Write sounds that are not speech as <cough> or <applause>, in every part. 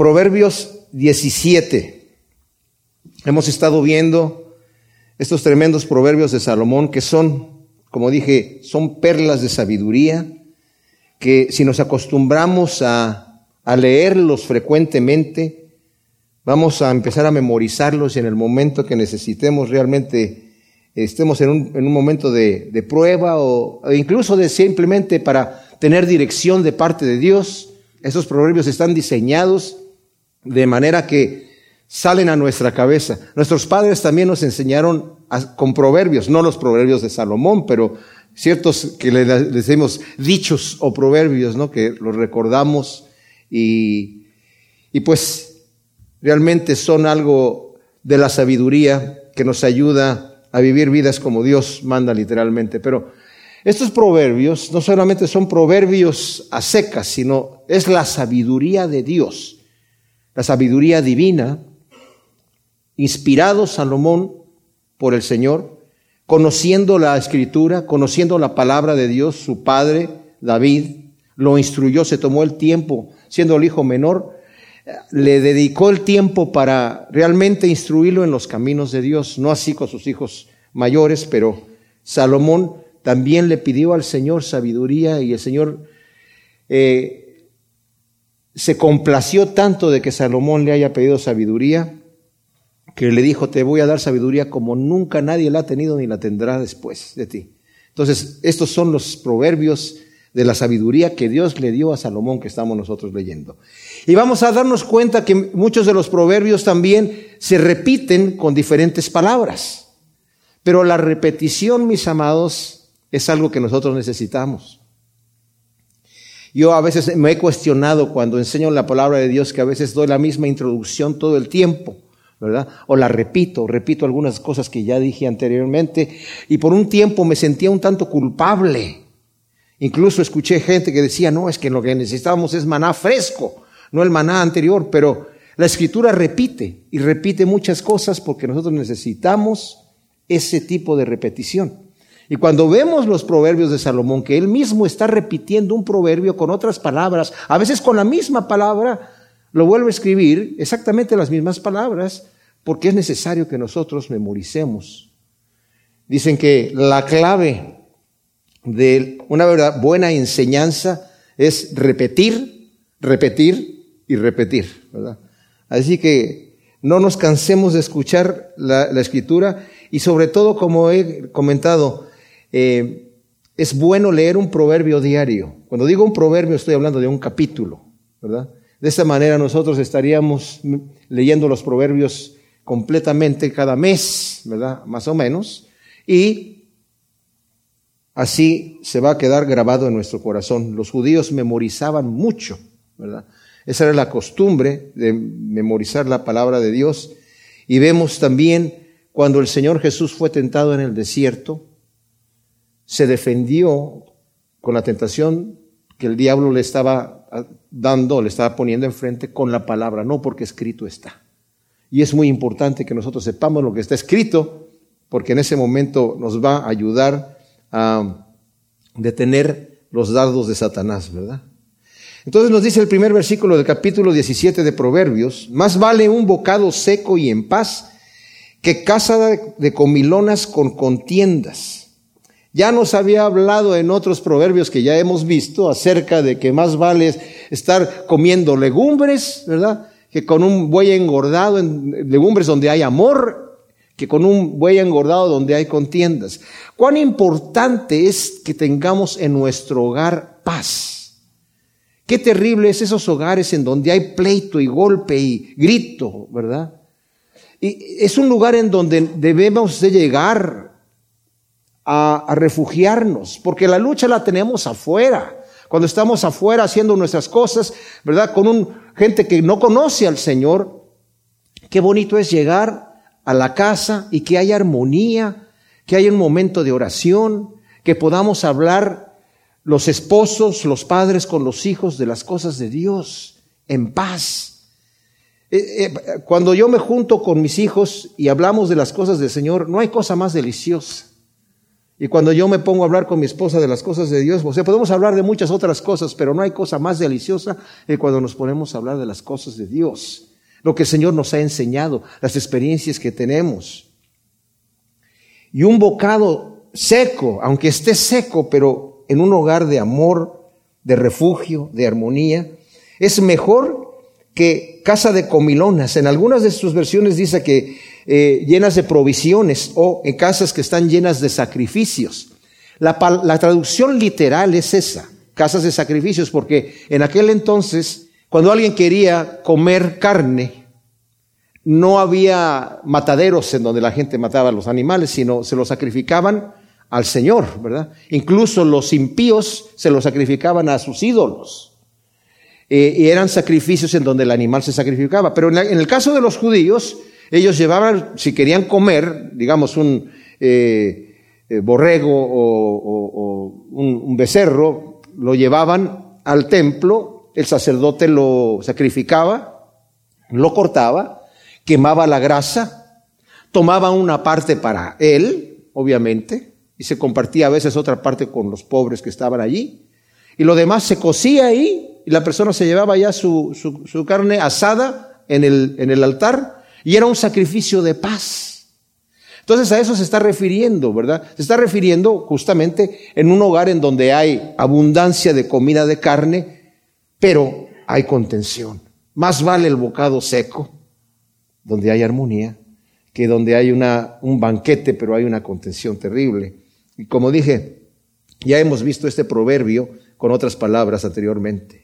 Proverbios 17. Hemos estado viendo estos tremendos proverbios de Salomón que son, como dije, son perlas de sabiduría, que si nos acostumbramos a, leerlos frecuentemente, vamos a empezar a memorizarlos y en el momento que necesitemos realmente estemos en un, en un momento de, de prueba o, o incluso de simplemente para tener dirección de parte de Dios, esos proverbios están diseñados de manera que salen a nuestra cabeza. Nuestros padres también nos enseñaron con proverbios, no los proverbios de Salomón, pero ciertos que le decimos dichos o proverbios, ¿no? Que los recordamos y, y pues realmente son algo de la sabiduría que nos ayuda a vivir vidas como Dios manda literalmente. Pero estos proverbios no solamente son proverbios a secas, sino es la sabiduría de Dios, la sabiduría divina, inspirado Salomón por el Señor, conociendo la escritura, conociendo la palabra de Dios, su padre David lo instruyó, se tomó el tiempo, siendo el hijo menor, le dedicó el tiempo para realmente instruirlo en los caminos de Dios, no así con sus hijos mayores, pero Salomón también le pidió al Señor sabiduría y el Señor eh, se complació tanto de que Salomón le haya pedido sabiduría que le dijo, te voy a dar sabiduría como nunca nadie la ha tenido ni la tendrá después de ti. Entonces, estos son los proverbios de la sabiduría que Dios le dio a Salomón que estamos nosotros leyendo. Y vamos a darnos cuenta que muchos de los proverbios también se repiten con diferentes palabras. Pero la repetición, mis amados, es algo que nosotros necesitamos. Yo a veces me he cuestionado cuando enseño la palabra de Dios que a veces doy la misma introducción todo el tiempo, ¿verdad? O la repito, repito algunas cosas que ya dije anteriormente y por un tiempo me sentía un tanto culpable. Incluso escuché gente que decía, no, es que lo que necesitamos es maná fresco, no el maná anterior, pero la escritura repite y repite muchas cosas porque nosotros necesitamos ese tipo de repetición. Y cuando vemos los proverbios de Salomón, que él mismo está repitiendo un proverbio con otras palabras, a veces con la misma palabra, lo vuelve a escribir exactamente las mismas palabras, porque es necesario que nosotros memoricemos. Dicen que la clave de una verdad, buena enseñanza es repetir, repetir y repetir. Así que no nos cansemos de escuchar la escritura y sobre todo, como he comentado, eh, es bueno leer un proverbio diario. Cuando digo un proverbio estoy hablando de un capítulo, ¿verdad? De esta manera nosotros estaríamos leyendo los proverbios completamente cada mes, ¿verdad? Más o menos. Y así se va a quedar grabado en nuestro corazón. Los judíos memorizaban mucho, ¿verdad? Esa era la costumbre de memorizar la palabra de Dios. Y vemos también cuando el Señor Jesús fue tentado en el desierto, se defendió con la tentación que el diablo le estaba dando, le estaba poniendo enfrente con la palabra, no porque escrito está. Y es muy importante que nosotros sepamos lo que está escrito, porque en ese momento nos va a ayudar a detener los dardos de Satanás, ¿verdad? Entonces nos dice el primer versículo del capítulo 17 de Proverbios, más vale un bocado seco y en paz que casa de comilonas con contiendas. Ya nos había hablado en otros proverbios que ya hemos visto acerca de que más vale estar comiendo legumbres, ¿verdad? Que con un buey engordado, en legumbres donde hay amor, que con un buey engordado donde hay contiendas. Cuán importante es que tengamos en nuestro hogar paz. Qué terrible es esos hogares en donde hay pleito y golpe y grito, ¿verdad? Y es un lugar en donde debemos de llegar a, refugiarnos, porque la lucha la tenemos afuera. Cuando estamos afuera haciendo nuestras cosas, ¿verdad? Con un, gente que no conoce al Señor, qué bonito es llegar a la casa y que haya armonía, que haya un momento de oración, que podamos hablar los esposos, los padres con los hijos de las cosas de Dios en paz. Eh, eh, cuando yo me junto con mis hijos y hablamos de las cosas del Señor, no hay cosa más deliciosa. Y cuando yo me pongo a hablar con mi esposa de las cosas de Dios, o sea, podemos hablar de muchas otras cosas, pero no hay cosa más deliciosa que cuando nos ponemos a hablar de las cosas de Dios, lo que el Señor nos ha enseñado, las experiencias que tenemos. Y un bocado seco, aunque esté seco, pero en un hogar de amor, de refugio, de armonía, es mejor que casa de comilonas. En algunas de sus versiones dice que eh, llenas de provisiones o en casas que están llenas de sacrificios. La, la traducción literal es esa, casas de sacrificios, porque en aquel entonces, cuando alguien quería comer carne, no había mataderos en donde la gente mataba a los animales, sino se los sacrificaban al Señor, ¿verdad? Incluso los impíos se los sacrificaban a sus ídolos. Eh, y eran sacrificios en donde el animal se sacrificaba. Pero en, el caso de los judíos, ellos llevaban, si querían comer, digamos, un eh, eh, borrego o, un, becerro, lo llevaban al templo, el sacerdote lo sacrificaba, lo cortaba, quemaba la grasa, tomaba una parte para él, obviamente, y se compartía a veces otra parte con los pobres que estaban allí, y lo demás se cocía ahí, la persona se llevaba ya su, carne asada en el, altar, y era un sacrificio de paz. Entonces a eso se está refiriendo, ¿verdad? Se está refiriendo justamente en un hogar en donde hay abundancia de comida de carne, pero hay contención. Más vale el bocado seco, donde hay armonía, que donde hay un banquete, pero hay una contención terrible. Y como dije, ya hemos visto este proverbio con otras palabras anteriormente.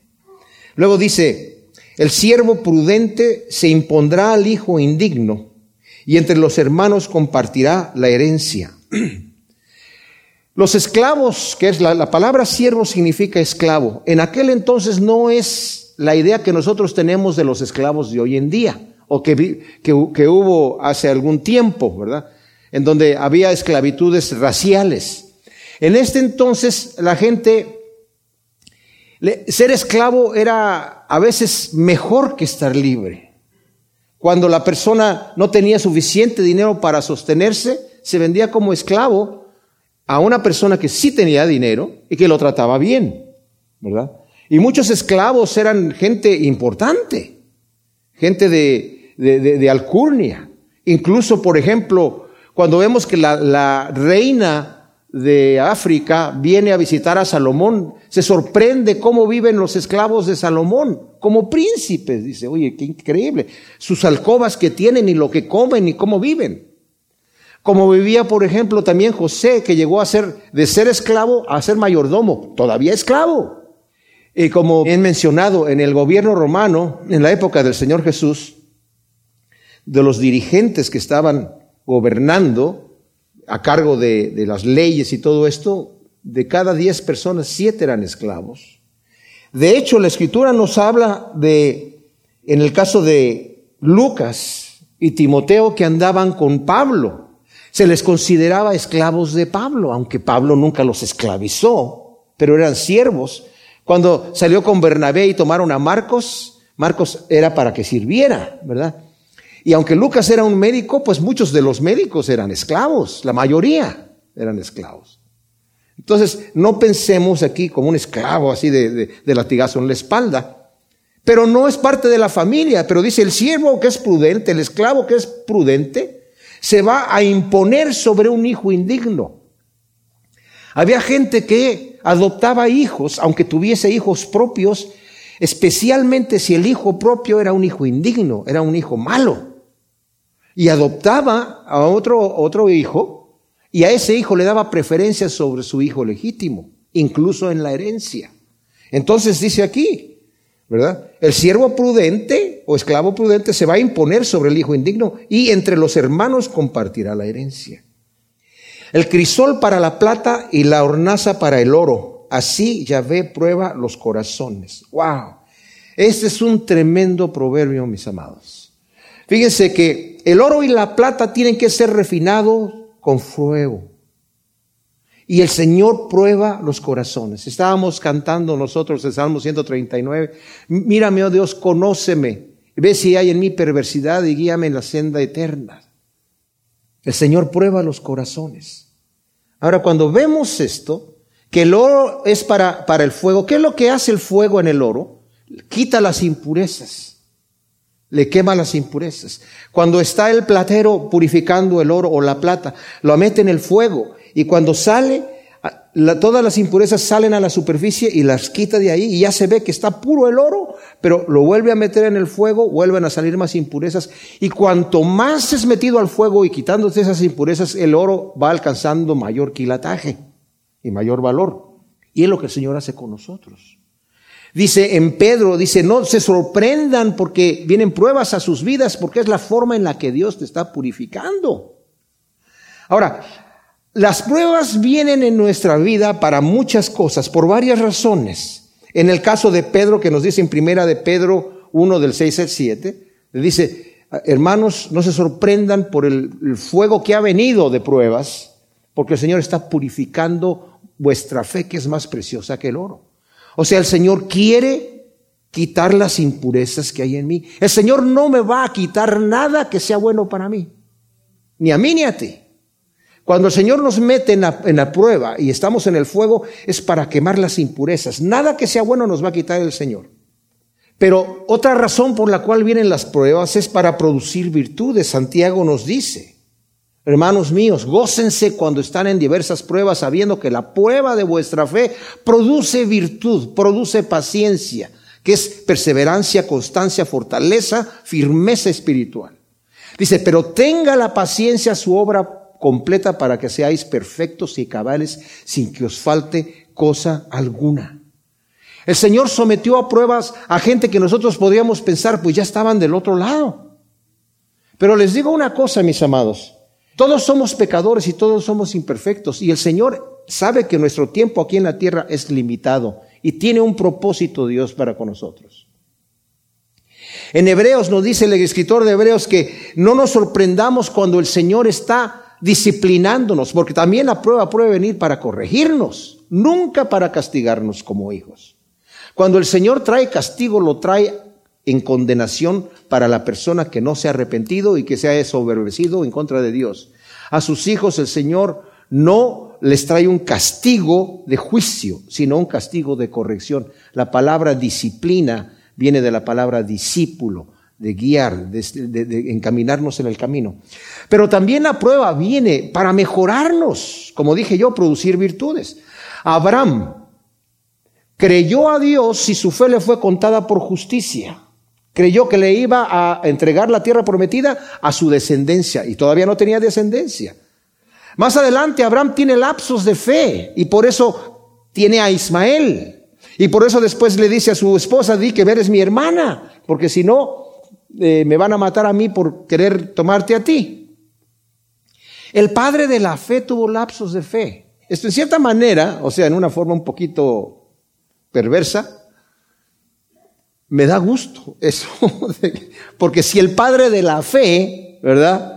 Luego dice, el siervo prudente se impondrá al hijo indigno y entre los hermanos compartirá la herencia. <clears throat> Los esclavos, que es la, palabra siervo significa esclavo, en aquel entonces no es la idea que nosotros tenemos de los esclavos de hoy en día, o que, que, que hubo hace algún tiempo, ¿verdad? En donde había esclavitudes raciales. En este entonces la gente ser esclavo era a veces mejor que estar libre. Cuando la persona no tenía suficiente dinero para sostenerse, se vendía como esclavo a una persona que sí tenía dinero y que lo trataba bien, ¿verdad? Y muchos esclavos eran gente importante, gente de, de, alcurnia. Incluso, por ejemplo, cuando vemos que la, la reina de África viene a visitar a Salomón, se sorprende cómo viven los esclavos de Salomón, como príncipes. Dice, oye, qué increíble. Sus alcobas que tienen y lo que comen y cómo viven. Como vivía, por ejemplo, también José, que llegó a ser, de ser esclavo a ser mayordomo, todavía esclavo. Y como he mencionado, en el gobierno romano, en la época del Señor Jesús, de los dirigentes que estaban gobernando, a cargo de, las leyes y todo esto, de cada diez personas, siete eran esclavos. De hecho, la escritura nos habla de, en el caso de Lucas y Timoteo, que andaban con Pablo. Se les consideraba esclavos de Pablo, aunque Pablo nunca los esclavizó, pero eran siervos. Cuando salió con Bernabé y tomaron a Marcos, Marcos era para que sirviera, ¿verdad? Y aunque Lucas era un médico, pues muchos de los médicos eran esclavos, la mayoría eran esclavos. Entonces, no pensemos aquí como un esclavo así de, latigazo en la espalda, pero no es parte de la familia, pero dice el siervo que es prudente, el esclavo que es prudente, se va a imponer sobre un hijo indigno. Había gente que adoptaba hijos, aunque tuviese hijos propios, especialmente si el hijo propio era un hijo indigno, era un hijo malo y adoptaba a otro, otro hijo y a ese hijo le daba preferencia sobre su hijo legítimo, incluso en la herencia. Entonces dice aquí, ¿verdad? El siervo prudente o esclavo prudente se va a imponer sobre el hijo indigno y entre los hermanos compartirá la herencia. El crisol para la plata y la hornaza para el oro. Así Yahvé prueba los corazones. ¡Wow! Este es un tremendo proverbio, mis amados. Fíjense que el oro y la plata tienen que ser refinados con fuego. Y el Señor prueba los corazones. Estábamos cantando nosotros el Salmo 139. Mírame, oh Dios, conóceme. Ve si hay en mí perversidad y guíame en la senda eterna. El Señor prueba los corazones. Ahora, cuando vemos esto, que el oro es para, para el fuego, ¿qué es lo que hace el fuego en el oro? Quita las impurezas, le quema las impurezas. Cuando está el platero purificando el oro o la plata, lo mete en el fuego y cuando sale, todas las impurezas salen a la superficie y las quita de ahí y ya se ve que está puro el oro, pero lo vuelve a meter en el fuego, vuelven a salir más impurezas y cuanto más es metido al fuego y quitándose esas impurezas, el oro va alcanzando mayor quilataje y mayor valor. Y es lo que el Señor hace con nosotros. Dice en Pedro, dice, no se sorprendan porque vienen pruebas a sus vidas, porque es la forma en la que Dios te está purificando. Ahora, las pruebas vienen en nuestra vida para muchas cosas, por varias razones. En el caso de Pedro, que nos dice en primera de Pedro 1 del 6 al 7, le dice, hermanos, no se sorprendan por el, el fuego que ha venido de pruebas, porque el Señor está purificando vuestra fe, que es más preciosa que el oro. O sea, el Señor quiere quitar las impurezas que hay en mí. El Señor no me va a quitar nada que sea bueno para mí, ni a mí ni a ti. Cuando el Señor nos mete en la, prueba y estamos en el fuego, es para quemar las impurezas. Nada que sea bueno nos va a quitar el Señor. Pero otra razón por la cual vienen las pruebas es para producir virtudes. Santiago nos dice, hermanos míos, gócense cuando están en diversas pruebas, sabiendo que la prueba de vuestra fe produce virtud, produce paciencia, que es perseverancia, constancia, fortaleza, firmeza espiritual. Dice, pero tenga la paciencia su obra completa para que seáis perfectos y cabales sin que os falte cosa alguna. El Señor sometió a pruebas a gente que nosotros podríamos pensar, pues ya estaban del otro lado. Pero les digo una cosa, mis amados, todos somos pecadores y todos somos imperfectos y el Señor sabe que nuestro tiempo aquí en la tierra es limitado y tiene un propósito Dios para con nosotros. En Hebreos nos dice el escritor de Hebreos que no nos sorprendamos cuando el Señor está disciplinándonos, porque también la prueba puede venir para corregirnos, nunca para castigarnos como hijos. Cuando el Señor trae castigo, lo trae en condenación para la persona que no se ha arrepentido y que se ha desobedecido en contra de Dios. A sus hijos el Señor no les trae un castigo de juicio, sino un castigo de corrección. La palabra disciplina viene de la palabra discípulo de guiar, de, encaminarnos en el camino. Pero también la prueba viene para mejorarnos, como dije yo, producir virtudes. Abraham creyó a Dios y su fe le fue contada por justicia. Creyó que le iba a entregar la tierra prometida a su descendencia y todavía no tenía descendencia. Más adelante Abraham tiene lapsos de fe y por eso tiene a Ismael. Y por eso después le dice a su esposa, di que eres mi hermana, porque si no, eh, me van a matar a mí por querer tomarte a ti. El padre de la fe tuvo lapsos de fe. Esto en cierta manera, o sea, en una forma un poquito perversa, me da gusto eso. <laughs> Porque si el padre de la fe, ¿verdad?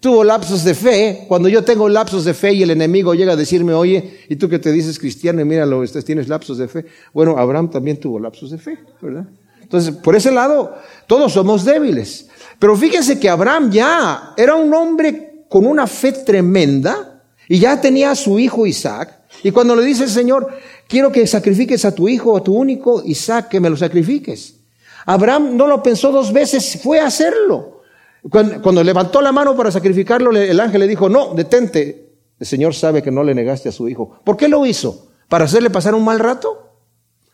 Tuvo lapsos de fe, cuando yo tengo lapsos de fe y el enemigo llega a decirme, oye, y tú que te dices cristiano y míralo, tienes lapsos de fe. Bueno, Abraham también tuvo lapsos de fe, ¿verdad? Entonces, por ese lado, todos somos débiles. Pero fíjense que Abraham ya era un hombre con una fe tremenda y ya tenía a su hijo Isaac. Y cuando le dice el Señor, quiero que sacrifiques a tu hijo, a tu único Isaac, que me lo sacrifiques. Abraham no lo pensó dos veces, fue a hacerlo. Cuando, levantó la mano para sacrificarlo, el ángel le dijo, no, detente. El Señor sabe que no le negaste a su hijo. ¿Por qué lo hizo? ¿Para hacerle pasar un mal rato?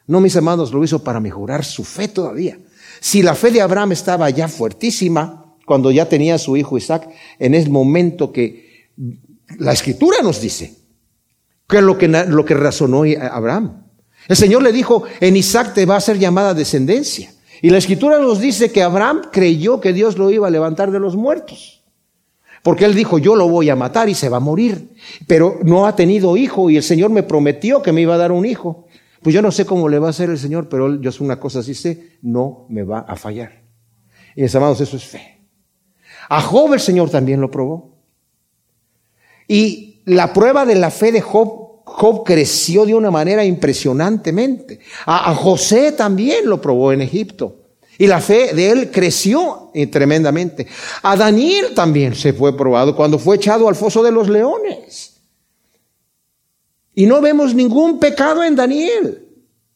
No, mis amados, lo hizo para mejorar su fe todavía. Si la fe de Abraham estaba ya fuertísima, cuando ya tenía a su hijo Isaac, en el momento que la escritura nos dice, que es lo que, lo que razonó Abraham. El Señor le dijo, en Isaac te va a ser llamada descendencia. Y la escritura nos dice que Abraham creyó que Dios lo iba a levantar de los muertos. Porque él dijo, yo lo voy a matar y se va a morir. Pero no ha tenido hijo y el Señor me prometió que me iba a dar un hijo. Pues yo no sé cómo le va a hacer el Señor, pero yo sé una cosa sí sé, no me va a fallar. Y mis amados, eso es fe. A Job el Señor también lo probó. Y la prueba de la fe de Job, creció de una manera impresionantemente. A, a José también lo probó en Egipto. Y la fe de él creció tremendamente. A Daniel también se fue probado cuando fue echado al foso de los leones. Y no vemos ningún pecado en Daniel.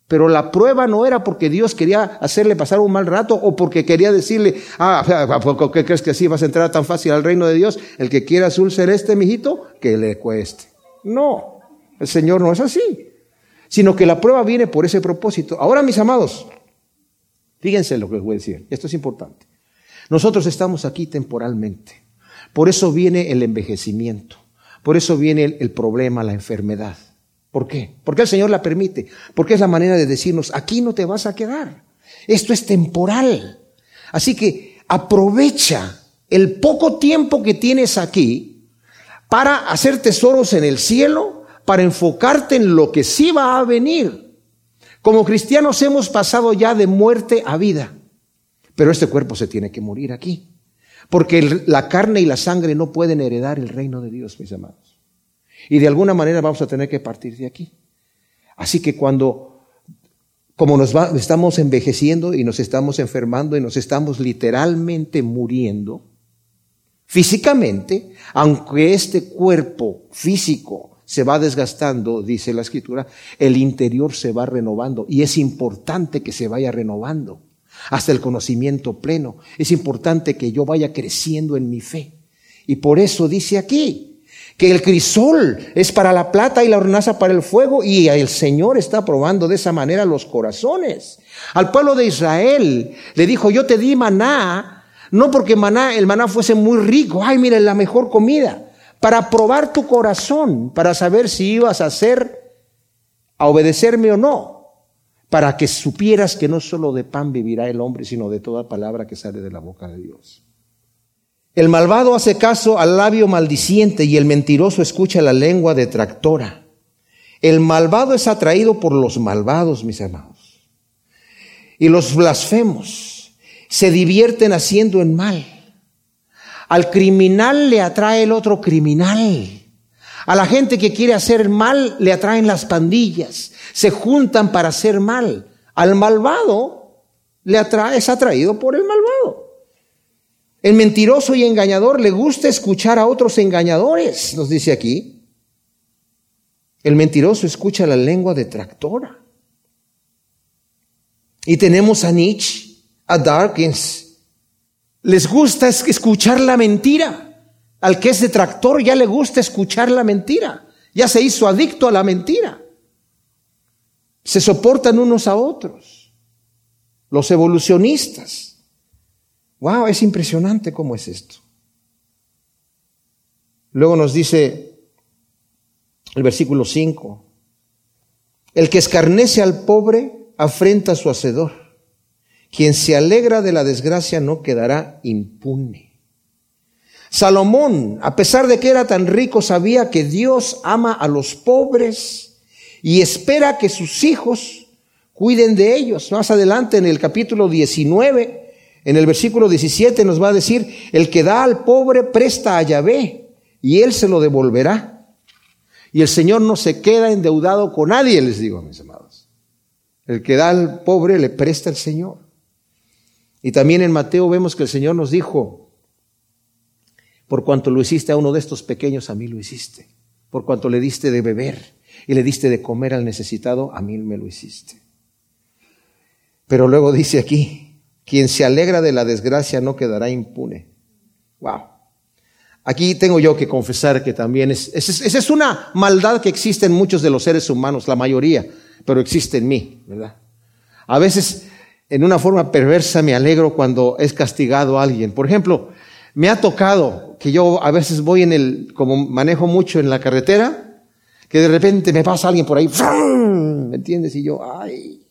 Pero la prueba no era porque Dios quería hacerle pasar un mal rato o porque quería decirle, ah, <laughs> ¿por qué crees que así vas a entrar tan fácil al reino de Dios? El que quiera azul celeste, mijito, que le cueste. No, el Señor no es así. Sino que la prueba viene por ese propósito. Ahora, mis amados, fíjense lo que les voy a decir. Esto es importante. Nosotros estamos aquí temporalmente. Por eso viene el envejecimiento. Por eso viene el, el problema, la enfermedad. ¿Por qué? Porque el Señor la permite. Porque es la manera de decirnos, aquí no te vas a quedar. Esto es temporal. Así que aprovecha el poco tiempo que tienes aquí para hacer tesoros en el cielo, para enfocarte en lo que sí va a venir. Como cristianos hemos pasado ya de muerte a vida, pero este cuerpo se tiene que morir aquí, porque la carne y la sangre no pueden heredar el reino de Dios, mis amados. Y de alguna manera vamos a tener que partir de aquí. Así que cuando, como nos estamos envejeciendo y nos estamos enfermando y nos estamos literalmente muriendo, físicamente, aunque este cuerpo físico se va desgastando, dice la escritura, el interior se va renovando y es importante que se vaya renovando hasta el conocimiento pleno. Es importante que yo vaya creciendo en mi fe. Y por eso dice aquí, que el crisol es para la plata y la hornaza para el fuego y el Señor está probando de esa manera los corazones. Al pueblo de Israel le dijo, yo te di maná, no porque maná, el maná fuese muy rico, ay, mira, la mejor comida, para probar tu corazón, para saber si ibas a hacer, a obedecerme o no, para que supieras que no solo de pan vivirá el hombre, sino de toda palabra que sale de la boca de Dios. El malvado hace caso al labio maldiciente y el mentiroso escucha la lengua detractora. El malvado es atraído por los malvados, mis hermanos. Y los blasfemos se divierten haciendo el mal. Al criminal le atrae el otro criminal. A la gente que quiere hacer mal le atraen las pandillas. Se juntan para hacer mal. Al malvado le atrae, es atraído por el malvado. El mentiroso y engañador le gusta escuchar a otros engañadores, nos dice aquí. El mentiroso escucha la lengua detractora. Y tenemos a Nietzsche, a Darkins. Les gusta escuchar la mentira. Al que es detractor ya le gusta escuchar la mentira. Ya se hizo adicto a la mentira. Se soportan unos a otros. Los evolucionistas Wow, es impresionante cómo es esto. Luego nos dice el versículo 5, el que escarnece al pobre afrenta a su hacedor. Quien se alegra de la desgracia no quedará impune. Salomón, a pesar de que era tan rico, sabía que Dios ama a los pobres y espera que sus hijos cuiden de ellos. Más adelante en el capítulo 19 en el versículo 17 nos va a decir, el que da al pobre presta a Yahvé y él se lo devolverá. Y el Señor no se queda endeudado con nadie, les digo, mis amados. El que da al pobre le presta al Señor. Y también en Mateo vemos que el Señor nos dijo, por cuanto lo hiciste a uno de estos pequeños, a mí lo hiciste. Por cuanto le diste de beber y le diste de comer al necesitado, a mí me lo hiciste. Pero luego dice aquí, quien se alegra de la desgracia no quedará impune. Wow. Aquí tengo yo que confesar que también es, esa es una maldad que existe en muchos de los seres humanos, la mayoría, pero existe en mí, ¿verdad? A veces, en una forma perversa, me alegro cuando es castigado a alguien. Por ejemplo, me ha tocado que yo a veces voy en el, como manejo mucho en la carretera, que de repente me pasa alguien por ahí, ¿me entiendes? Y yo, ay,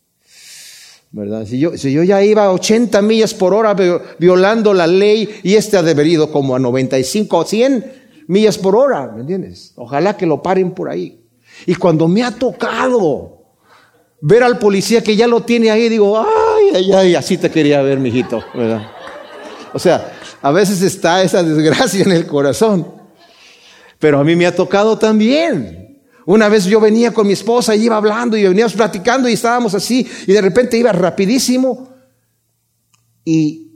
¿verdad? Si yo, si yo ya iba a 80 millas por hora violando la ley y este ha debido como a 95 o 100 millas por hora, ¿me entiendes? Ojalá que lo paren por ahí. Y cuando me ha tocado ver al policía que ya lo tiene ahí, digo, ay, ay, ay, así te quería ver, mijito, ¿verdad? O sea, a veces está esa desgracia en el corazón. Pero a mí me ha tocado también. Una vez yo venía con mi esposa y iba hablando y veníamos platicando y estábamos así y de repente iba rapidísimo y,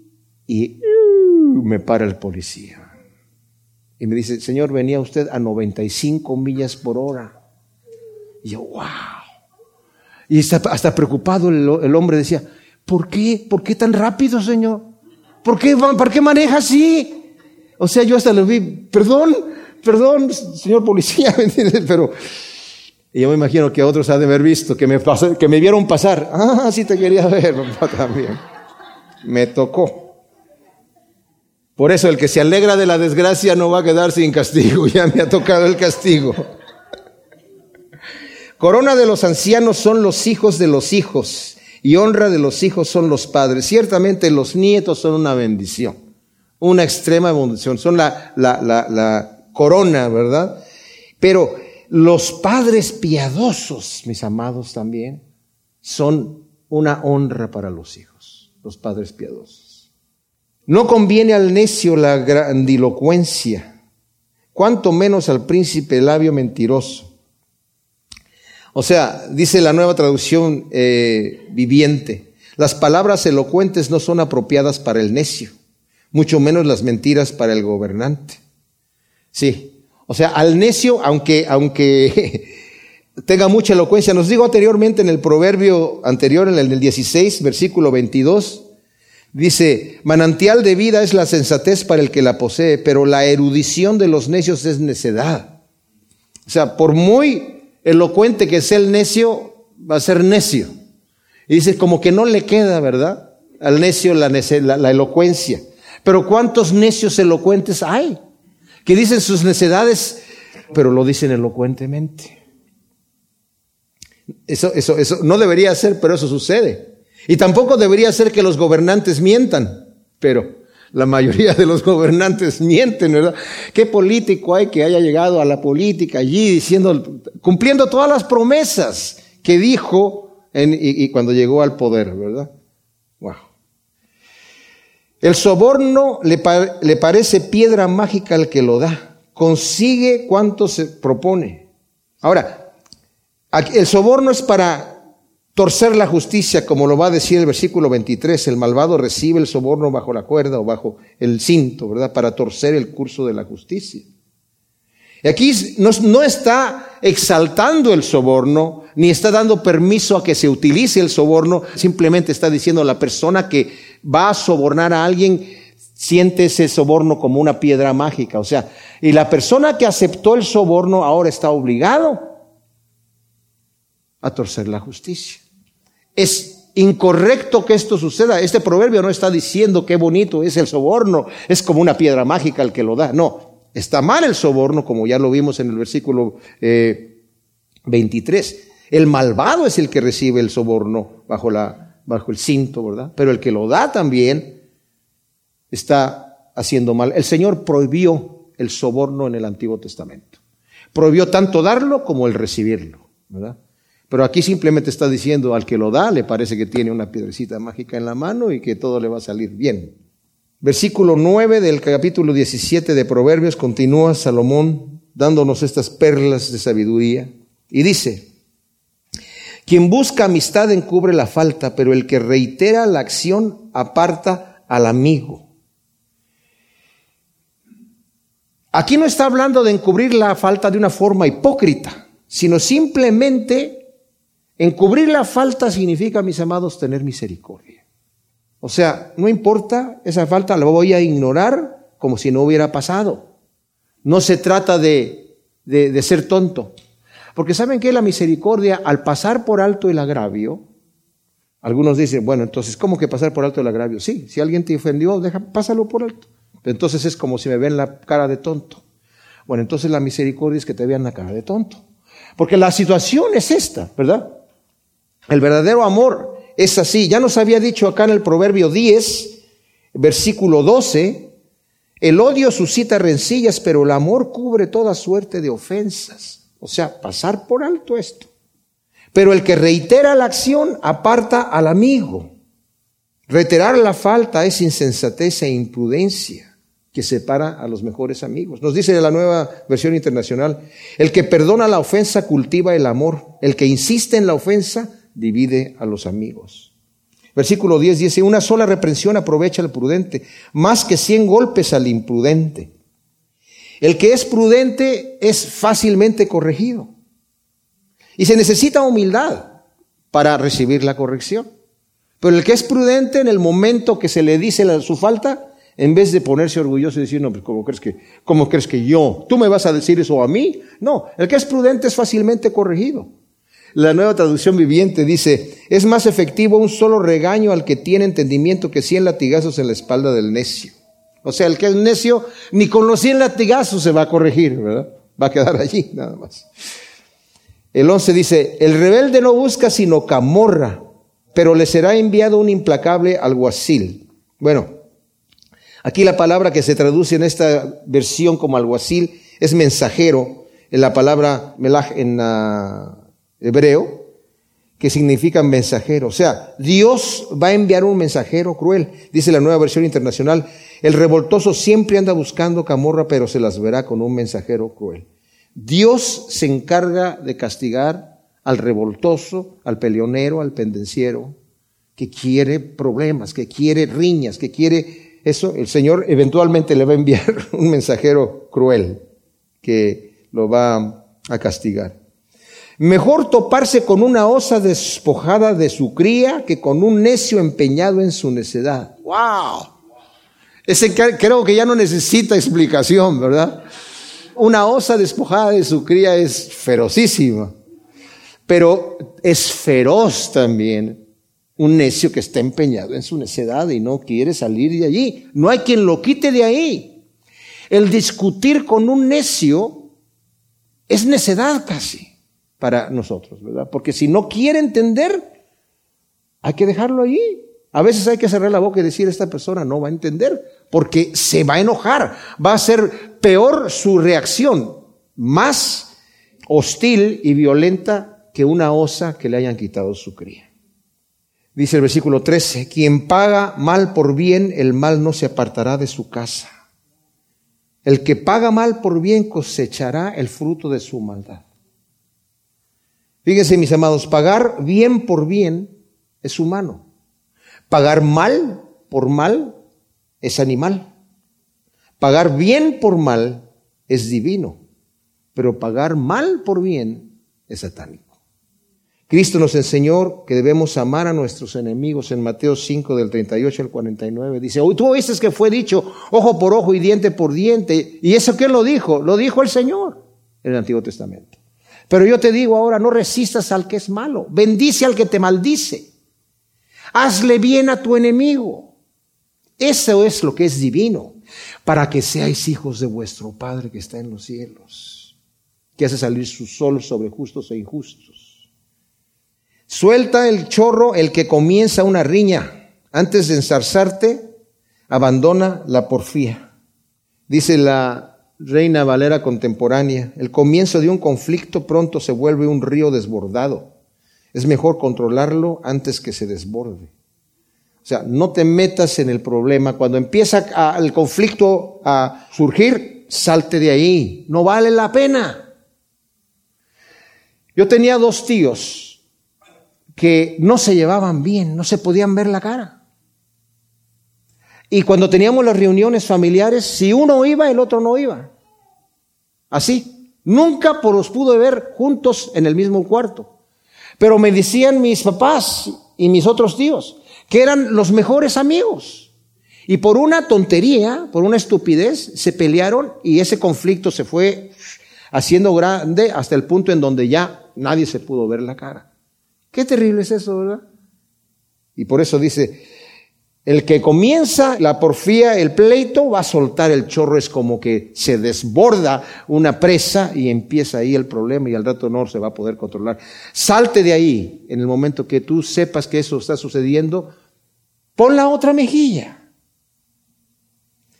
y uh, me para el policía. Y me dice, Señor, venía usted a 95 millas por hora. Y yo, wow. Y hasta, preocupado el, hombre decía, ¿por qué? ¿Por qué tan rápido, Señor? ¿Por qué, ¿Por qué maneja así? O sea, yo hasta le vi, perdón, perdón, señor policía, <laughs> pero y yo me imagino que otros han de haber visto, que me, que me vieron pasar. Ah, sí te quería ver, <laughs> papá, también. Me tocó. Por eso el que se alegra de la desgracia no va a quedar sin castigo. <laughs> Ya me ha tocado el castigo. Corona de los ancianos son los hijos de los hijos y honra de los hijos son los padres. Ciertamente los nietos son una bendición, una extrema bendición, son la, la, la, la corona, ¿verdad? Pero los padres piadosos, mis amados también, son una honra para los hijos, los padres piadosos. No conviene al necio la grandilocuencia, cuanto menos al príncipe labio mentiroso. O sea, dice la nueva traducción eh, viviente, las palabras elocuentes no son apropiadas para el necio, mucho menos las mentiras para el gobernante. Sí, o sea, al necio, aunque, aunque <laughs> tenga mucha elocuencia, nos digo anteriormente en el proverbio anterior, en el del 16, versículo 22, dice, manantial de vida es la sensatez para el que la posee, pero la erudición de los necios es necedad. O sea, por muy elocuente que sea el necio, va a ser necio. Y dice, como que no le queda, ¿verdad? Al necio la, la, elocuencia. Pero ¿cuántos necios elocuentes hay? Que dicen sus necedades, pero lo dicen elocuentemente. Eso, eso, eso no debería ser, pero eso sucede. Y tampoco debería ser que los gobernantes mientan, pero la mayoría de los gobernantes <laughs> mienten, ¿verdad? ¿Qué político hay que haya llegado a la política allí diciendo, cumpliendo todas las promesas que dijo y, cuando llegó al poder, ¿verdad? Wow. El soborno le, le parece piedra mágica al que lo da. Consigue cuanto se propone. Ahora, el soborno es para torcer la justicia, como lo va a decir el versículo 23, el malvado recibe el soborno bajo la cuerda o bajo el cinto, ¿verdad? Para torcer el curso de la justicia. Y aquí no, no, está exaltando el soborno, ni está dando permiso a que se utilice el soborno, simplemente está diciendo la persona que va a sobornar a alguien siente ese soborno como una piedra mágica. O sea, y la persona que aceptó el soborno ahora está obligado a torcer la justicia. Es incorrecto que esto suceda. Este proverbio no está diciendo qué bonito es el soborno, es como una piedra mágica el que lo da. No, está mal el soborno, como ya lo vimos en el versículo 23. Eh, el malvado es el que recibe el soborno bajo, la, bajo el cinto, ¿verdad? Pero el que lo da también está haciendo mal. El Señor prohibió el soborno en el Antiguo Testamento. Prohibió tanto darlo como el recibirlo, ¿verdad? Pero aquí simplemente está diciendo al que lo da, le parece que tiene una piedrecita mágica en la mano y que todo le va a salir bien. Versículo 9 del capítulo 17 de Proverbios continúa Salomón dándonos estas perlas de sabiduría y dice, quien busca amistad encubre la falta, pero el que reitera la acción aparta al amigo. Aquí no está hablando de encubrir la falta de una forma hipócrita, sino simplemente Encubrir la falta significa, mis amados, tener misericordia. O sea, no importa, esa falta la voy a ignorar como si no hubiera pasado. No se trata de, de, ser tonto. Porque saben que la misericordia, al pasar por alto el agravio, algunos dicen, bueno, entonces, ¿cómo que pasar por alto el agravio? Sí, si alguien te ofendió, deja, pásalo por alto. Entonces es como si me ven la cara de tonto. Bueno, entonces la misericordia es que te vean la cara de tonto. Porque la situación es esta, ¿verdad? El verdadero amor es así. Ya nos había dicho acá en el Proverbio 10, versículo 12, el odio suscita rencillas, pero el amor cubre toda suerte de ofensas. O sea, pasar por alto esto. Pero el que reitera la acción aparta al amigo. Reiterar la falta es insensatez e imprudencia que separa a los mejores amigos. Nos dice la nueva versión internacional, el que perdona la ofensa cultiva el amor, el que insiste en la ofensa divide a los amigos. Versículo 10 dice, una sola reprensión aprovecha al prudente, más que cien golpes al imprudente. El que es prudente es fácilmente corregido. Y se necesita humildad para recibir la corrección. Pero el que es prudente en el momento que se le dice su falta, en vez de ponerse orgulloso y decir, no, pues ¿cómo crees que, cómo crees que yo? ¿Tú me vas a decir eso a mí? No, el que es prudente es fácilmente corregido. La nueva traducción viviente dice, es más efectivo un solo regaño al que tiene entendimiento que cien latigazos en la espalda del necio. O sea, el que es necio, ni con los cien latigazos se va a corregir, ¿verdad? Va a quedar allí, nada más. El 11 dice, el rebelde no busca sino camorra, pero le será enviado un implacable alguacil. Bueno, aquí la palabra que se traduce en esta versión como alguacil es mensajero, en la palabra melaj en ah, hebreo, que significa mensajero. O sea, Dios va a enviar un mensajero cruel. Dice la nueva versión internacional, el revoltoso siempre anda buscando camorra, pero se las verá con un mensajero cruel. Dios se encarga de castigar al revoltoso, al peleonero, al pendenciero, que quiere problemas, que quiere riñas, que quiere eso. El Señor eventualmente le va a enviar <laughs> un mensajero cruel que lo va a castigar. Mejor toparse con una osa despojada de su cría que con un necio empeñado en su necedad. ¡Wow! Ese creo que ya no necesita explicación, ¿verdad? Una osa despojada de su cría es ferocísima, pero es feroz también un necio que está empeñado en su necedad y no quiere salir de allí. No hay quien lo quite de ahí. El discutir con un necio es necedad casi para nosotros, ¿verdad? Porque si no quiere entender, hay que dejarlo allí. A veces hay que cerrar la boca y decir, esta persona no va a entender, porque se va a enojar, va a ser peor su reacción, más hostil y violenta que una osa que le hayan quitado su cría. Dice el versículo 13, quien paga mal por bien, el mal no se apartará de su casa. El que paga mal por bien cosechará el fruto de su maldad. Fíjense, mis amados, pagar bien por bien es humano. Pagar mal por mal es animal. Pagar bien por mal es divino, pero pagar mal por bien es satánico. Cristo nos enseñó que debemos amar a nuestros enemigos en Mateo 5 del 38 al 49. Dice, tú oíste que fue dicho ojo por ojo y diente por diente. ¿Y eso quién lo dijo? Lo dijo el Señor en el Antiguo Testamento. Pero yo te digo ahora, no resistas al que es malo. Bendice al que te maldice. Hazle bien a tu enemigo. Eso es lo que es divino, para que seáis hijos de vuestro Padre que está en los cielos, que hace salir su sol sobre justos e injustos. Suelta el chorro el que comienza una riña. Antes de ensarzarte, abandona la porfía. Dice la Reina Valera contemporánea, el comienzo de un conflicto pronto se vuelve un río desbordado. Es mejor controlarlo antes que se desborde. O sea, no te metas en el problema. Cuando empieza el conflicto a surgir, salte de ahí. No vale la pena. Yo tenía dos tíos que no se llevaban bien, no se podían ver la cara. Y cuando teníamos las reuniones familiares, si uno iba, el otro no iba. Así. Nunca los pude ver juntos en el mismo cuarto. Pero me decían mis papás y mis otros tíos, que eran los mejores amigos. Y por una tontería, por una estupidez, se pelearon y ese conflicto se fue haciendo grande hasta el punto en donde ya nadie se pudo ver la cara. Qué terrible es eso, ¿verdad? Y por eso dice, el que comienza la porfía, el pleito, va a soltar el chorro, es como que se desborda una presa y empieza ahí el problema y al rato no se va a poder controlar. Salte de ahí en el momento que tú sepas que eso está sucediendo, pon la otra mejilla.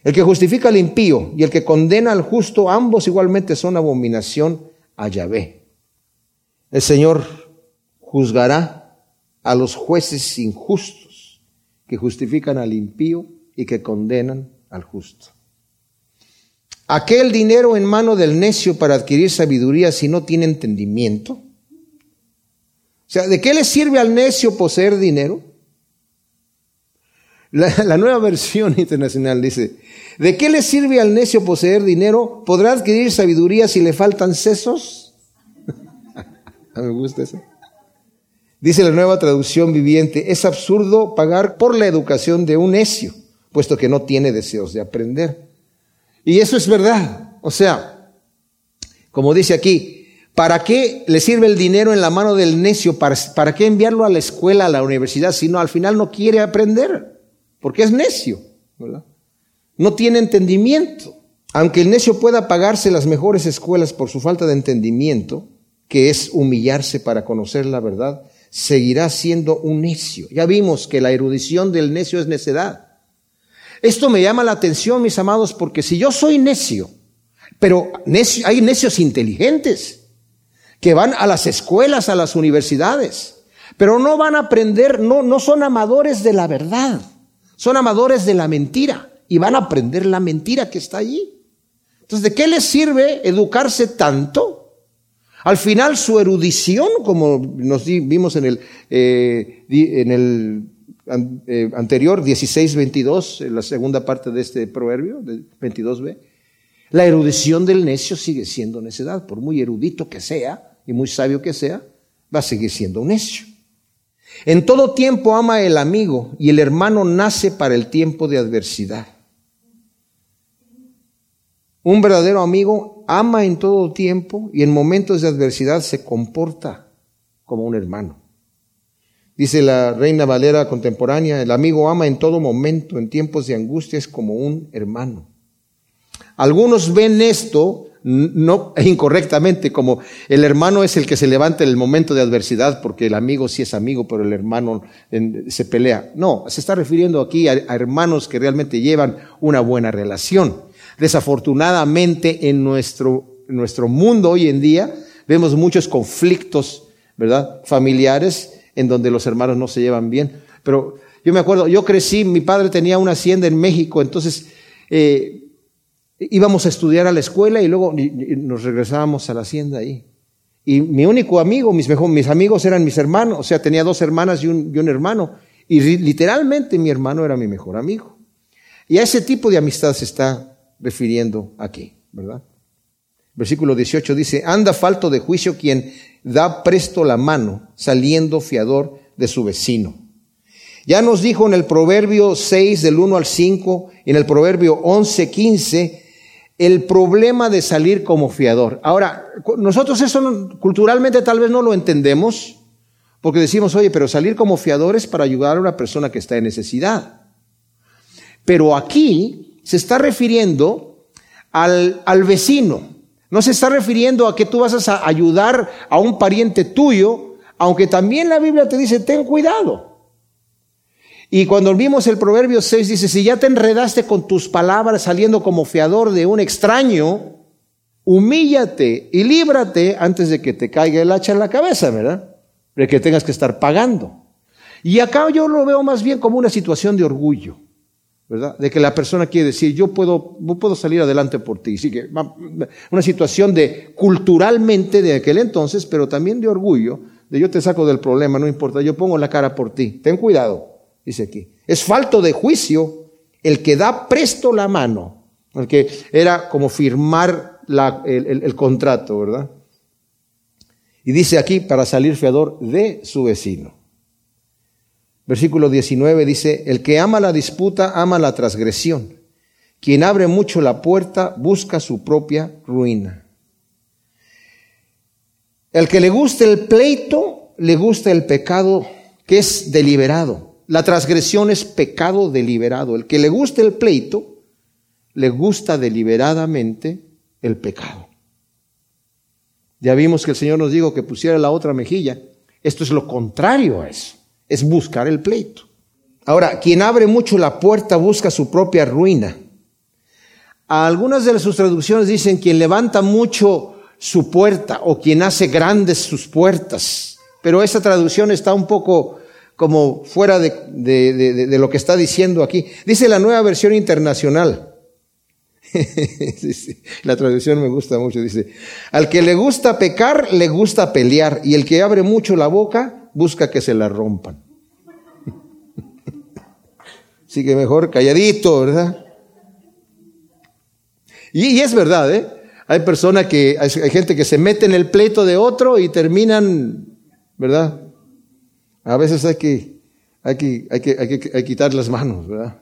El que justifica al impío y el que condena al justo, ambos igualmente son abominación a Yahvé. El Señor juzgará a los jueces injustos que justifican al impío y que condenan al justo. Aquel dinero en mano del necio para adquirir sabiduría si no tiene entendimiento. O sea, ¿de qué le sirve al necio poseer dinero? La, <laughs> la, nueva versión internacional dice, ¿de qué le sirve al necio poseer dinero? ¿Podrá adquirir sabiduría si le faltan sesos? <laughs> me gusta eso. Dice la nueva traducción viviente, es absurdo pagar por la educación de un necio, puesto que no tiene deseos de aprender. Y eso es verdad. O sea, como dice aquí, ¿para qué le sirve el dinero en la mano del necio? ¿Para, para qué enviarlo a la escuela, a la universidad, si no al final no quiere aprender? Porque es necio. No tiene entendimiento. Aunque el necio pueda pagarse las mejores escuelas por su falta de entendimiento, que es humillarse para conocer la verdad, seguirá siendo un necio. Ya vimos que la erudición del necio es necedad. Esto me llama la atención, mis amados, porque si yo soy necio, pero hay necios inteligentes que van a las escuelas, a las universidades, pero no van a aprender, no, no son amadores de la verdad, son amadores de la mentira y van a aprender la mentira que está allí. Entonces, ¿de qué les sirve educarse tanto? Al final su erudición, como nos vimos en el, eh, eh, anterior, 16-22, en la segunda parte de este proverbio, 22b, la erudición del necio sigue siendo necedad, por muy erudito que sea y muy sabio que sea, va a seguir siendo un necio. En todo tiempo ama el amigo y el hermano nace para el tiempo de adversidad. Un verdadero amigo ama en todo tiempo y en momentos de adversidad se comporta como un hermano. Dice la reina Valera contemporánea, el amigo ama en todo momento, en tiempos de angustia es como un hermano. Algunos ven esto no <laughs> incorrectamente como el hermano es el que se levanta en el momento de adversidad porque el amigo sí es amigo, pero el hermano se pelea. No, se está refiriendo aquí a hermanos que realmente llevan una buena relación. Desafortunadamente en nuestro, nuestro mundo hoy en día vemos muchos conflictos, ¿verdad? Familiares en donde los hermanos no se llevan bien. Pero yo me acuerdo, yo crecí, mi padre tenía una hacienda en México, entonces eh, íbamos a estudiar a la escuela y luego nos regresábamos a la hacienda ahí. Y mi único amigo, mis, mis amigos eran mis hermanos, o sea, tenía dos hermanas y un, y un hermano. Y literalmente mi hermano era mi mejor amigo. Y a ese tipo de amistad se está refiriendo aquí, ¿verdad? Versículo 18 dice, anda falto de juicio quien da presto la mano, saliendo fiador de su vecino. Ya nos dijo en el Proverbio 6 del 1 al 5, en el Proverbio 11, 15, el problema de salir como fiador. Ahora, nosotros eso culturalmente tal vez no lo entendemos, porque decimos, oye, pero salir como fiador es para ayudar a una persona que está en necesidad. Pero aquí se está refiriendo al, al vecino. No se está refiriendo a que tú vas a ayudar a un pariente tuyo, aunque también la Biblia te dice, ten cuidado. Y cuando vimos el Proverbio 6, dice, si ya te enredaste con tus palabras saliendo como fiador de un extraño, humíllate y líbrate antes de que te caiga el hacha en la cabeza, ¿verdad? De que tengas que estar pagando. Y acá yo lo veo más bien como una situación de orgullo. ¿Verdad? De que la persona quiere decir, yo puedo, puedo salir adelante por ti. Así que una situación de culturalmente de aquel entonces, pero también de orgullo, de yo te saco del problema, no importa, yo pongo la cara por ti. Ten cuidado, dice aquí. Es falto de juicio el que da presto la mano, el que era como firmar el, el contrato, ¿verdad? Y dice aquí, para salir fiador de su vecino. Versículo 19 dice, el que ama la disputa ama la transgresión. Quien abre mucho la puerta busca su propia ruina. El que le gusta el pleito, le gusta el pecado que es deliberado. La transgresión es pecado deliberado. El que le gusta el pleito, le gusta deliberadamente el pecado. Ya vimos que el Señor nos dijo que pusiera la otra mejilla. Esto es lo contrario a eso es buscar el pleito. Ahora, quien abre mucho la puerta busca su propia ruina. algunas de sus traducciones dicen quien levanta mucho su puerta o quien hace grandes sus puertas. Pero esa traducción está un poco como fuera de, de lo que está diciendo aquí. Dice la nueva versión internacional. <laughs> la traducción me gusta mucho. Dice, al que le gusta pecar, le gusta pelear. Y el que abre mucho la boca, busca que se la rompan. <laughs> Así que mejor calladito, ¿verdad? Y, es verdad, ¿eh? Hay personas que, hay, gente que se mete en el pleito de otro y terminan, ¿verdad? A veces hay que, hay que, hay que, hay que, quitar las manos, ¿verdad?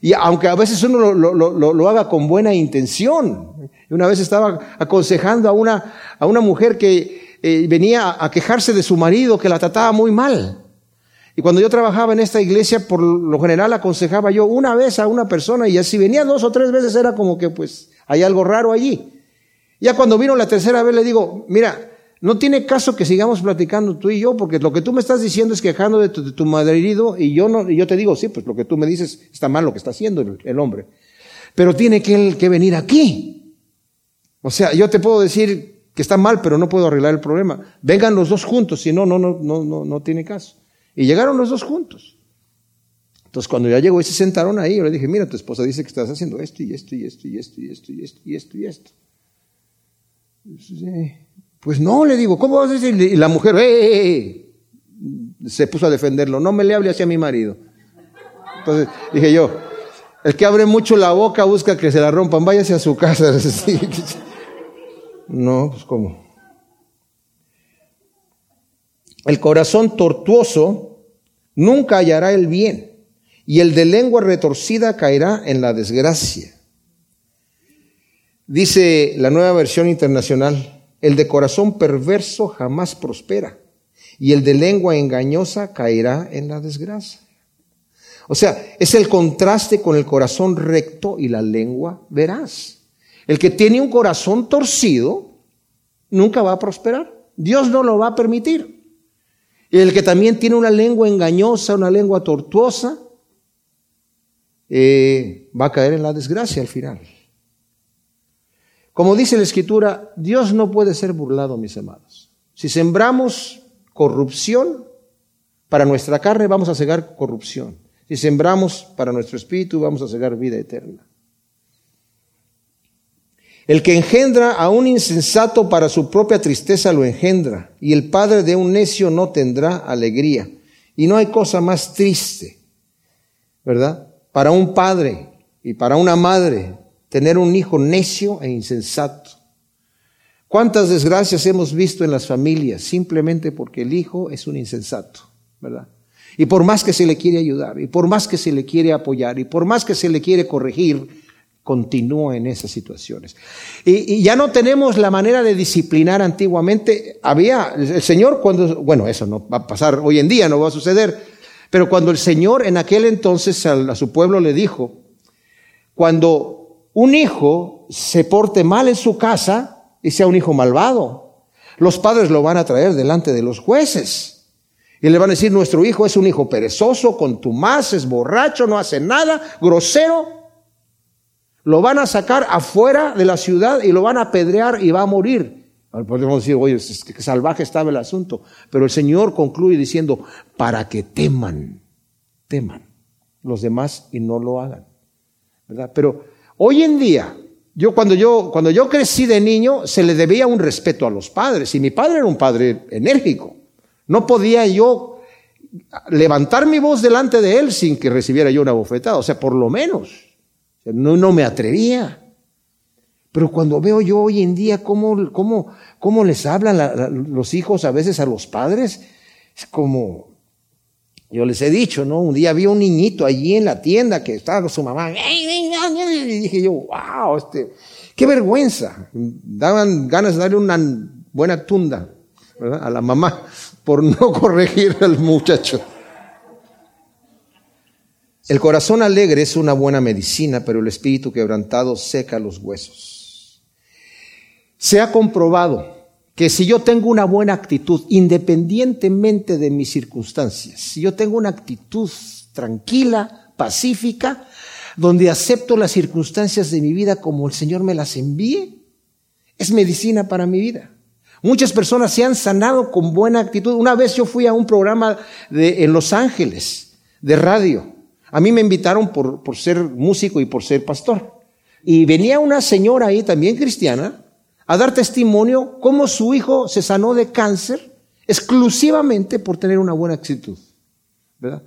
Y aunque a veces uno lo, lo, lo, haga con buena intención. Una vez estaba aconsejando a una, a una mujer que eh, venía a quejarse de su marido que la trataba muy mal. Y cuando yo trabajaba en esta iglesia, por lo general aconsejaba yo una vez a una persona y así venía dos o tres veces era como que pues hay algo raro allí. Ya cuando vino la tercera vez le digo, mira, no tiene caso que sigamos platicando tú y yo, porque lo que tú me estás diciendo es quejando de tu, de madre herido y yo no, y yo te digo, sí, pues lo que tú me dices está mal lo que está haciendo el, hombre. Pero tiene que, que venir aquí. O sea, yo te puedo decir que está mal, pero no puedo arreglar el problema. Vengan los dos juntos, si no, no, no, no, no, no tiene caso. Y llegaron los dos juntos. Entonces cuando ya llegó y se sentaron ahí, yo le dije, mira, tu esposa dice que estás haciendo esto y esto y esto y esto y esto y esto y esto y esto. Pues no, le digo, ¿cómo vas a decir? Y la mujer, ¡eh! se puso a defenderlo, no me le hable hacia mi marido. Entonces dije yo, el que abre mucho la boca busca que se la rompan, váyase a su casa. <laughs> no, pues cómo. El corazón tortuoso nunca hallará el bien, y el de lengua retorcida caerá en la desgracia. Dice la nueva versión internacional, el de corazón perverso jamás prospera, y el de lengua engañosa caerá en la desgracia. O sea, es el contraste con el corazón recto y la lengua veraz. El que tiene un corazón torcido nunca va a prosperar. Dios no lo va a permitir. Y el que también tiene una lengua engañosa, una lengua tortuosa, eh, va a caer en la desgracia al final. Como dice la Escritura, Dios no puede ser burlado, mis amados. Si sembramos corrupción, para nuestra carne vamos a cegar corrupción. Si sembramos para nuestro espíritu, vamos a cegar vida eterna. El que engendra a un insensato para su propia tristeza lo engendra, y el padre de un necio no tendrá alegría. Y no hay cosa más triste, ¿verdad? Para un padre y para una madre tener un hijo necio e insensato. ¿Cuántas desgracias hemos visto en las familias simplemente porque el hijo es un insensato, ¿verdad? Y por más que se le quiere ayudar, y por más que se le quiere apoyar, y por más que se le quiere corregir, continúa en esas situaciones. Y, ya no tenemos la manera de disciplinar antiguamente. Había, el Señor cuando, bueno, eso no va a pasar hoy en día, no va a suceder, pero cuando el Señor en aquel entonces a, a su pueblo le dijo, cuando un hijo se porte mal en su casa y sea un hijo malvado, los padres lo van a traer delante de los jueces. Y le van a decir, nuestro hijo es un hijo perezoso, contumaz, es borracho, no hace nada, grosero, lo van a sacar afuera de la ciudad y lo van a apedrear y va a morir. Podemos decir, oye, que salvaje estaba el asunto. Pero el Señor concluye diciendo, para que teman, teman los demás y no lo hagan. ¿Verdad? Pero hoy en día, yo cuando yo, cuando yo crecí de niño, se le debía un respeto a los padres. Y mi padre era un padre enérgico. No podía yo levantar mi voz delante de él sin que recibiera yo una bofetada. O sea, por lo menos. No, no me atrevía. Pero cuando veo yo hoy en día cómo, cómo, cómo les hablan los hijos a veces a los padres, es como, yo les he dicho, ¿no? Un día vi un niñito allí en la tienda que estaba con su mamá, y dije yo, wow, este, qué vergüenza. Daban ganas de darle una buena tunda a la mamá por no <laughs> corregir al muchacho. El corazón alegre es una buena medicina, pero el espíritu quebrantado seca los huesos. Se ha comprobado que si yo tengo una buena actitud, independientemente de mis circunstancias, si yo tengo una actitud tranquila, pacífica, donde acepto las circunstancias de mi vida como el Señor me las envíe, es medicina para mi vida. Muchas personas se han sanado con buena actitud. Una vez yo fui a un programa en Los Ángeles de radio a mí me invitaron por, por ser músico y por ser pastor. Y venía una señora ahí, también cristiana, a dar testimonio cómo su hijo se sanó de cáncer exclusivamente por tener una buena actitud. ¿verdad?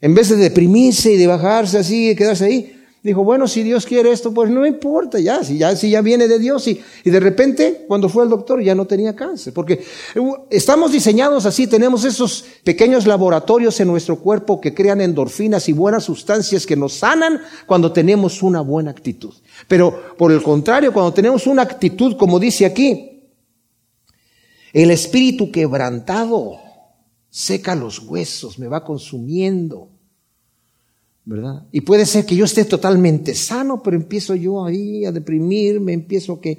En vez de deprimirse y de bajarse así y quedarse ahí, Dijo, bueno, si Dios quiere esto, pues no importa, ya, si ya, si ya viene de Dios. Y, y de repente, cuando fue al doctor, ya no tenía cáncer. Porque uh, estamos diseñados así, tenemos esos pequeños laboratorios en nuestro cuerpo que crean endorfinas y buenas sustancias que nos sanan cuando tenemos una buena actitud. Pero por el contrario, cuando tenemos una actitud, como dice aquí, el espíritu quebrantado seca los huesos, me va consumiendo. ¿Verdad? Y puede ser que yo esté totalmente sano, pero empiezo yo ahí a deprimirme, empiezo que,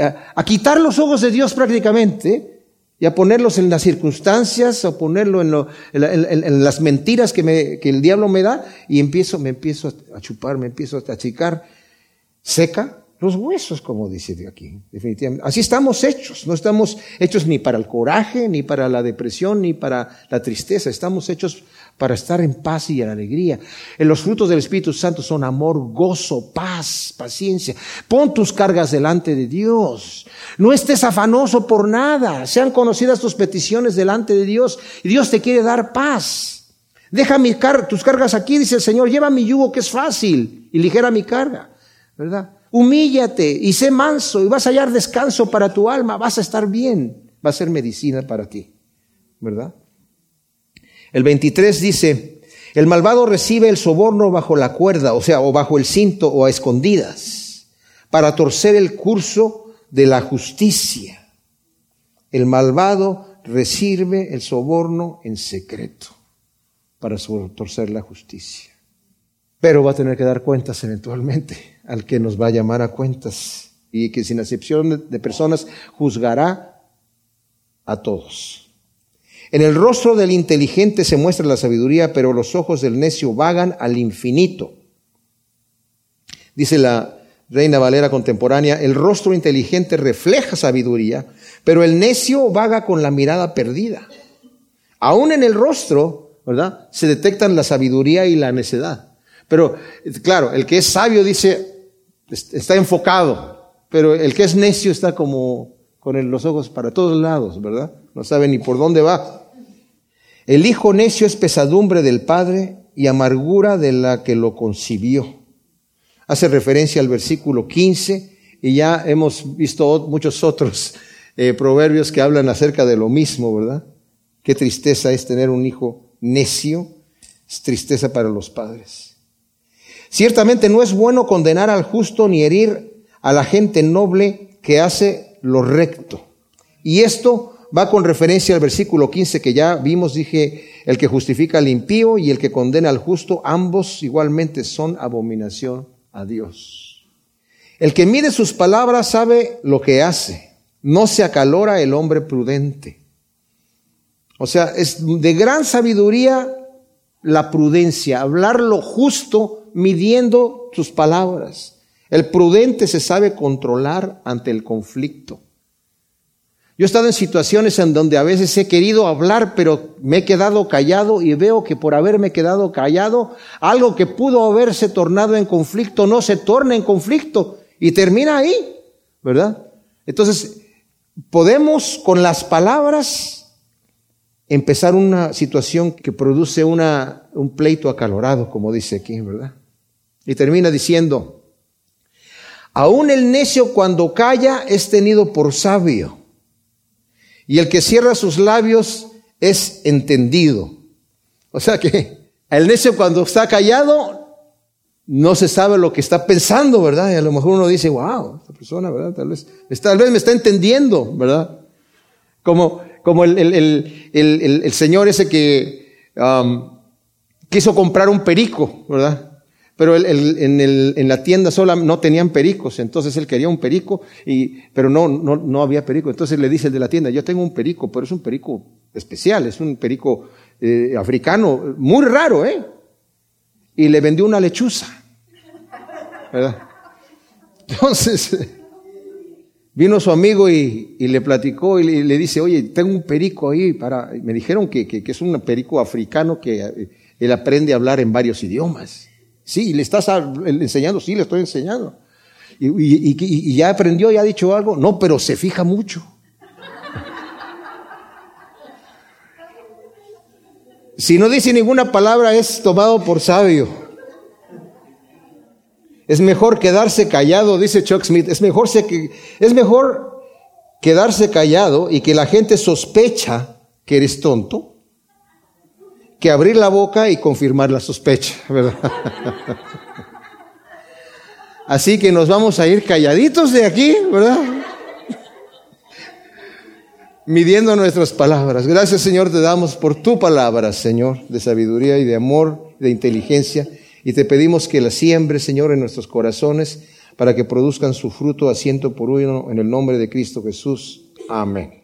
a, quitar los ojos de Dios prácticamente y a ponerlos en las circunstancias, a ponerlo en, en, las mentiras que, me, que el diablo me da y empiezo, me empiezo a chupar, me empiezo a achicar, seca los huesos, como dice de aquí, definitivamente. Así estamos hechos, no estamos hechos ni para el coraje, ni para la depresión, ni para la tristeza, estamos hechos para estar en paz y en alegría. En los frutos del Espíritu Santo son amor, gozo, paz, paciencia. Pon tus cargas delante de Dios. No estés afanoso por nada. Sean conocidas tus peticiones delante de Dios y Dios te quiere dar paz. Deja tus cargas aquí, dice el Señor, lleva mi yugo que es fácil y ligera mi carga, ¿verdad? Humíllate y sé manso y vas a hallar descanso para tu alma, vas a estar bien, va a ser medicina para ti, ¿verdad? El 23 dice, el malvado recibe el soborno bajo la cuerda, o sea, o bajo el cinto o a escondidas, para torcer el curso de la justicia. El malvado recibe el soborno en secreto para torcer la justicia. Pero va a tener que dar cuentas eventualmente al que nos va a llamar a cuentas y que sin excepción de personas juzgará a todos. En el rostro del inteligente se muestra la sabiduría, pero los ojos del necio vagan al infinito. Dice la Reina Valera contemporánea, el rostro inteligente refleja sabiduría, pero el necio vaga con la mirada perdida. Aún en el rostro, ¿verdad? Se detectan la sabiduría y la necedad. Pero, claro, el que es sabio dice, está enfocado, pero el que es necio está como con los ojos para todos lados, ¿verdad? No sabe ni por dónde va. El hijo necio es pesadumbre del padre y amargura de la que lo concibió. Hace referencia al versículo 15 y ya hemos visto muchos otros eh, proverbios que hablan acerca de lo mismo, ¿verdad? Qué tristeza es tener un hijo necio, es tristeza para los padres. Ciertamente no es bueno condenar al justo ni herir a la gente noble que hace lo recto. Y esto va con referencia al versículo 15 que ya vimos, dije, el que justifica al impío y el que condena al justo, ambos igualmente son abominación a Dios. El que mide sus palabras sabe lo que hace, no se acalora el hombre prudente. O sea, es de gran sabiduría la prudencia, hablar lo justo midiendo sus palabras. El prudente se sabe controlar ante el conflicto. Yo he estado en situaciones en donde a veces he querido hablar, pero me he quedado callado y veo que por haberme quedado callado, algo que pudo haberse tornado en conflicto no se torna en conflicto y termina ahí, ¿verdad? Entonces, podemos con las palabras empezar una situación que produce un pleito acalorado, como dice aquí, ¿verdad? Y termina diciendo, aún el necio cuando calla es tenido por sabio, y el que cierra sus labios es entendido. O sea que el necio cuando está callado no se sabe lo que está pensando, ¿verdad? Y a lo mejor uno dice, wow, esta persona, ¿verdad? Tal vez, tal vez me está entendiendo, ¿verdad? Como, como el, el, el, el señor ese que um, quiso comprar un perico, ¿verdad? Pero en, el, en, la tienda sola no tenían pericos, entonces él quería un perico, y, pero no, no, no había perico. Entonces le dice el de la tienda, yo tengo un perico, pero es un perico especial, es un perico eh, africano, muy raro, ¿eh? Y le vendió una lechuza, ¿verdad? Entonces, <laughs> vino su amigo y, y le platicó y le, dice, oye, tengo un perico ahí para, me dijeron que, que, que es un perico africano que eh, él aprende a hablar en varios idiomas. Sí, ¿le estás enseñando? Sí, le estoy enseñando. Y, ya aprendió, ya ha dicho algo. No, pero se fija mucho. Si no dice ninguna palabra es tomado por sabio. Es mejor quedarse callado, dice Chuck Smith, es mejor, es mejor quedarse callado y que la gente sospecha que eres tonto que abrir la boca y confirmar la sospecha, ¿verdad? Así que nos vamos a ir calladitos de aquí, ¿verdad? Midiendo nuestras palabras. Gracias Señor te damos por tu palabra, Señor, de sabiduría y de amor, de inteligencia. Y te pedimos que la siembre, Señor, en nuestros corazones para que produzcan su fruto a ciento por uno en el nombre de Cristo Jesús. Amén.